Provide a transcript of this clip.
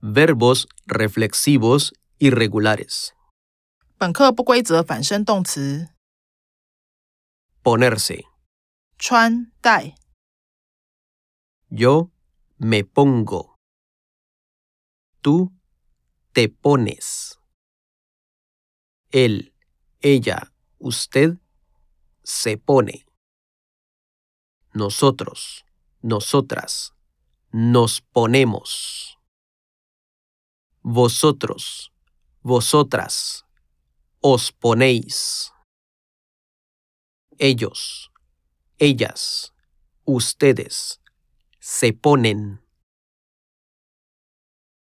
Verbos reflexivos irregulares. 本课不规则反身动词 Ponerse. 穿戴， Yo me pongo. Tú te pones. Él, ella, usted se pone. Nosotros, nosotras, nos ponemos. Vosotros, vosotras, os ponéis. Ellos, ellas, ustedes se ponen.